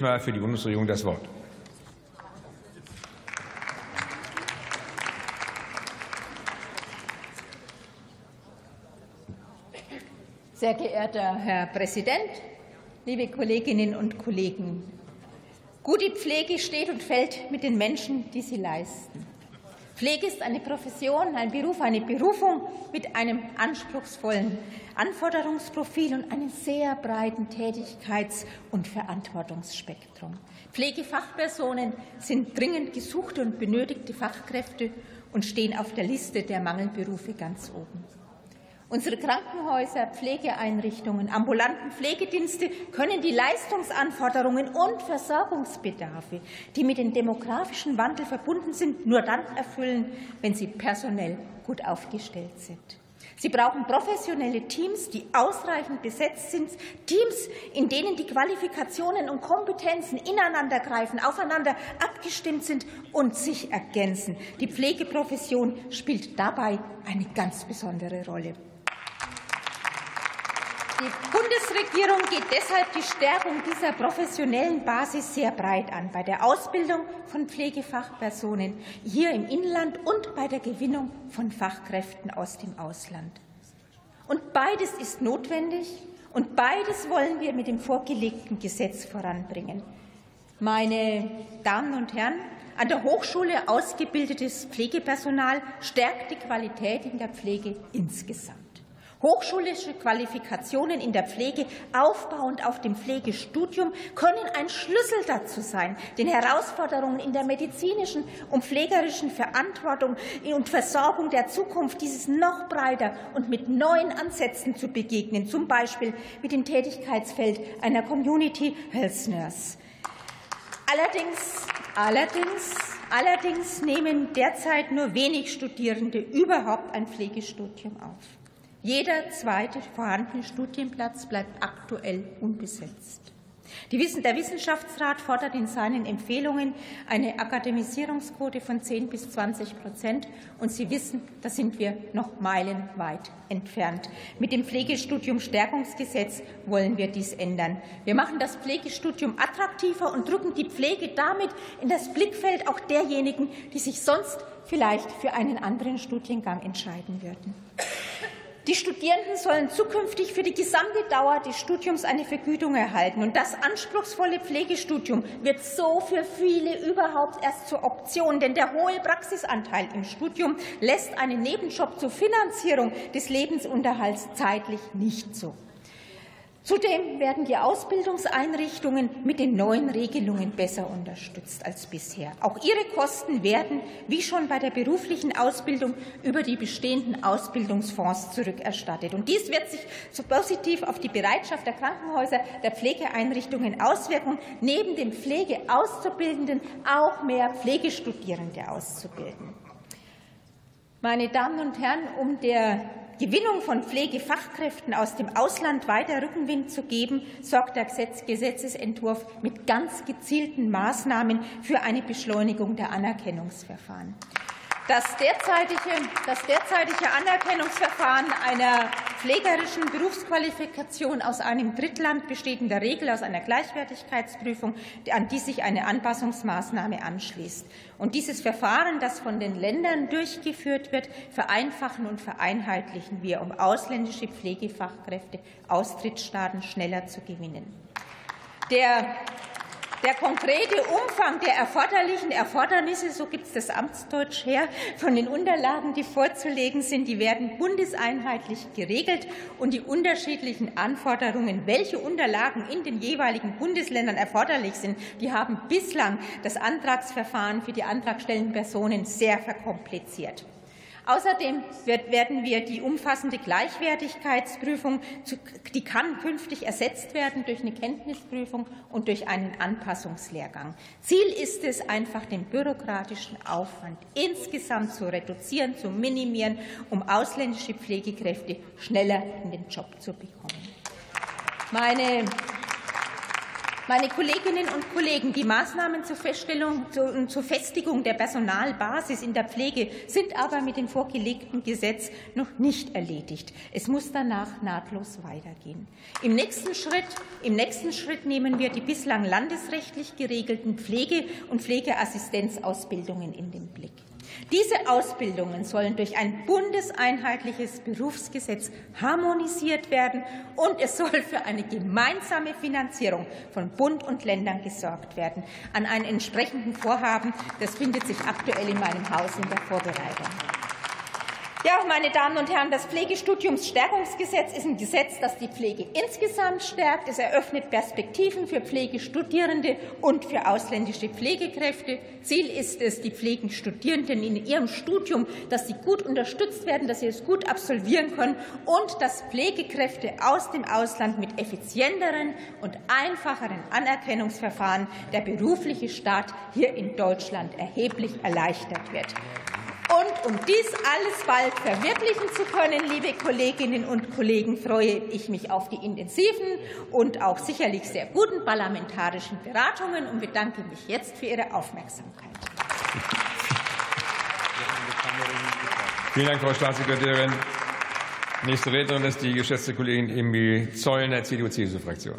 Dittmar für die Bundesregierung das Wort. Sehr geehrter Herr Präsident, liebe Kolleginnen und Kollegen! Gute Pflege steht und fällt mit den Menschen, die sie leisten. Pflege ist eine Profession, ein Beruf, eine Berufung mit einem anspruchsvollen Anforderungsprofil und einem sehr breiten Tätigkeits- und Verantwortungsspektrum. Pflegefachpersonen sind dringend gesuchte und benötigte Fachkräfte und stehen auf der Liste der Mangelberufe ganz oben. Unsere Krankenhäuser, Pflegeeinrichtungen, ambulanten Pflegedienste können die Leistungsanforderungen und Versorgungsbedarfe, die mit dem demografischen Wandel verbunden sind, nur dann erfüllen, wenn sie personell gut aufgestellt sind. Sie brauchen professionelle Teams, die ausreichend besetzt sind, Teams, in denen die Qualifikationen und Kompetenzen ineinandergreifen, aufeinander abgestimmt sind und sich ergänzen. Die Pflegeprofession spielt dabei eine ganz besondere Rolle. Die Bundesregierung geht deshalb die Stärkung dieser professionellen Basis sehr breit an, bei der Ausbildung von Pflegefachpersonen hier im Inland und bei der Gewinnung von Fachkräften aus dem Ausland. Und beides ist notwendig, und beides wollen wir mit dem vorgelegten Gesetz voranbringen. Meine Damen und Herren, an der Hochschule ausgebildetes Pflegepersonal stärkt die Qualität in der Pflege insgesamt. Hochschulische Qualifikationen in der Pflege, aufbauend auf dem Pflegestudium, können ein Schlüssel dazu sein, den Herausforderungen in der medizinischen und pflegerischen Verantwortung und Versorgung der Zukunft dieses noch breiter und mit neuen Ansätzen zu begegnen, zum Beispiel mit dem Tätigkeitsfeld einer Community Health Nurse. Allerdings, allerdings, allerdings nehmen derzeit nur wenig Studierende überhaupt ein Pflegestudium auf. Jeder zweite vorhandene Studienplatz bleibt aktuell unbesetzt. Der Wissenschaftsrat fordert in seinen Empfehlungen eine Akademisierungsquote von 10 bis 20 Prozent. Und Sie wissen, da sind wir noch meilenweit entfernt. Mit dem Pflegestudium Stärkungsgesetz wollen wir dies ändern. Wir machen das Pflegestudium attraktiver und drücken die Pflege damit in das Blickfeld auch derjenigen, die sich sonst vielleicht für einen anderen Studiengang entscheiden würden. Die Studierenden sollen zukünftig für die gesamte Dauer des Studiums eine Vergütung erhalten. Und das anspruchsvolle Pflegestudium wird so für viele überhaupt erst zur Option. Denn der hohe Praxisanteil im Studium lässt einen Nebenjob zur Finanzierung des Lebensunterhalts zeitlich nicht zu. Zudem werden die Ausbildungseinrichtungen mit den neuen Regelungen besser unterstützt als bisher. Auch ihre Kosten werden, wie schon bei der beruflichen Ausbildung, über die bestehenden Ausbildungsfonds zurückerstattet. Und dies wird sich so positiv auf die Bereitschaft der Krankenhäuser, der Pflegeeinrichtungen auswirken, neben den Pflegeauszubildenden auch mehr Pflegestudierende auszubilden. Meine Damen und Herren, um der Gewinnung von Pflegefachkräften aus dem Ausland weiter Rückenwind zu geben, sorgt der Gesetzesentwurf mit ganz gezielten Maßnahmen für eine Beschleunigung der Anerkennungsverfahren. Das derzeitige, das derzeitige Anerkennungsverfahren einer pflegerischen Berufsqualifikation aus einem Drittland besteht in der Regel aus einer Gleichwertigkeitsprüfung, an die sich eine Anpassungsmaßnahme anschließt. Und dieses Verfahren, das von den Ländern durchgeführt wird, vereinfachen und vereinheitlichen wir, um ausländische Pflegefachkräfte aus Drittstaaten schneller zu gewinnen. Der der konkrete Umfang der erforderlichen Erfordernisse, so gibt es das Amtsdeutsch her, von den Unterlagen, die vorzulegen sind, die werden bundeseinheitlich geregelt und die unterschiedlichen Anforderungen, welche Unterlagen in den jeweiligen Bundesländern erforderlich sind, die haben bislang das Antragsverfahren für die antragstellenden Personen sehr verkompliziert. Außerdem werden wir die umfassende Gleichwertigkeitsprüfung, die kann künftig ersetzt werden durch eine Kenntnisprüfung und durch einen Anpassungslehrgang. Ziel ist es einfach, den bürokratischen Aufwand insgesamt zu reduzieren, zu minimieren, um ausländische Pflegekräfte schneller in den Job zu bekommen. Meine Meine Kolleginnen und Kollegen, die Maßnahmen zur Feststellung und zur Festigung der Personalbasis in der Pflege sind aber mit dem vorgelegten Gesetz noch nicht erledigt. Es muss danach nahtlos weitergehen. Im nächsten Schritt, im nächsten Schritt nehmen wir die bislang landesrechtlich geregelten Pflege- und Pflegeassistenzausbildungen in den Blick. Diese Ausbildungen sollen durch ein bundeseinheitliches Berufsgesetz harmonisiert werden, und es soll für eine gemeinsame Finanzierung von Bund und Ländern gesorgt werden. An einem entsprechenden Vorhaben, das findet sich aktuell in meinem Haus in der Vorbereitung. Ja, meine Damen und Herren, das Pflegestudiumsstärkungsgesetz ist ein Gesetz, das die Pflege insgesamt stärkt. Es eröffnet Perspektiven für Pflegestudierende und für ausländische Pflegekräfte. Ziel ist es, die Pflegestudierenden in ihrem Studium, dass sie gut unterstützt werden, dass sie es gut absolvieren können und dass Pflegekräfte aus dem Ausland mit effizienteren und einfacheren Anerkennungsverfahren der berufliche Start hier in Deutschland erheblich erleichtert wird. Um dies alles bald verwirklichen zu können, liebe Kolleginnen und Kollegen, freue ich mich auf die intensiven und auch sicherlich sehr guten parlamentarischen Beratungen und bedanke mich jetzt für Ihre Aufmerksamkeit. Vielen Dank, Frau Staatssekretärin. Nächste Rednerin ist die geschätzte Kollegin Emil Zollner, CDU-CSU-Fraktion.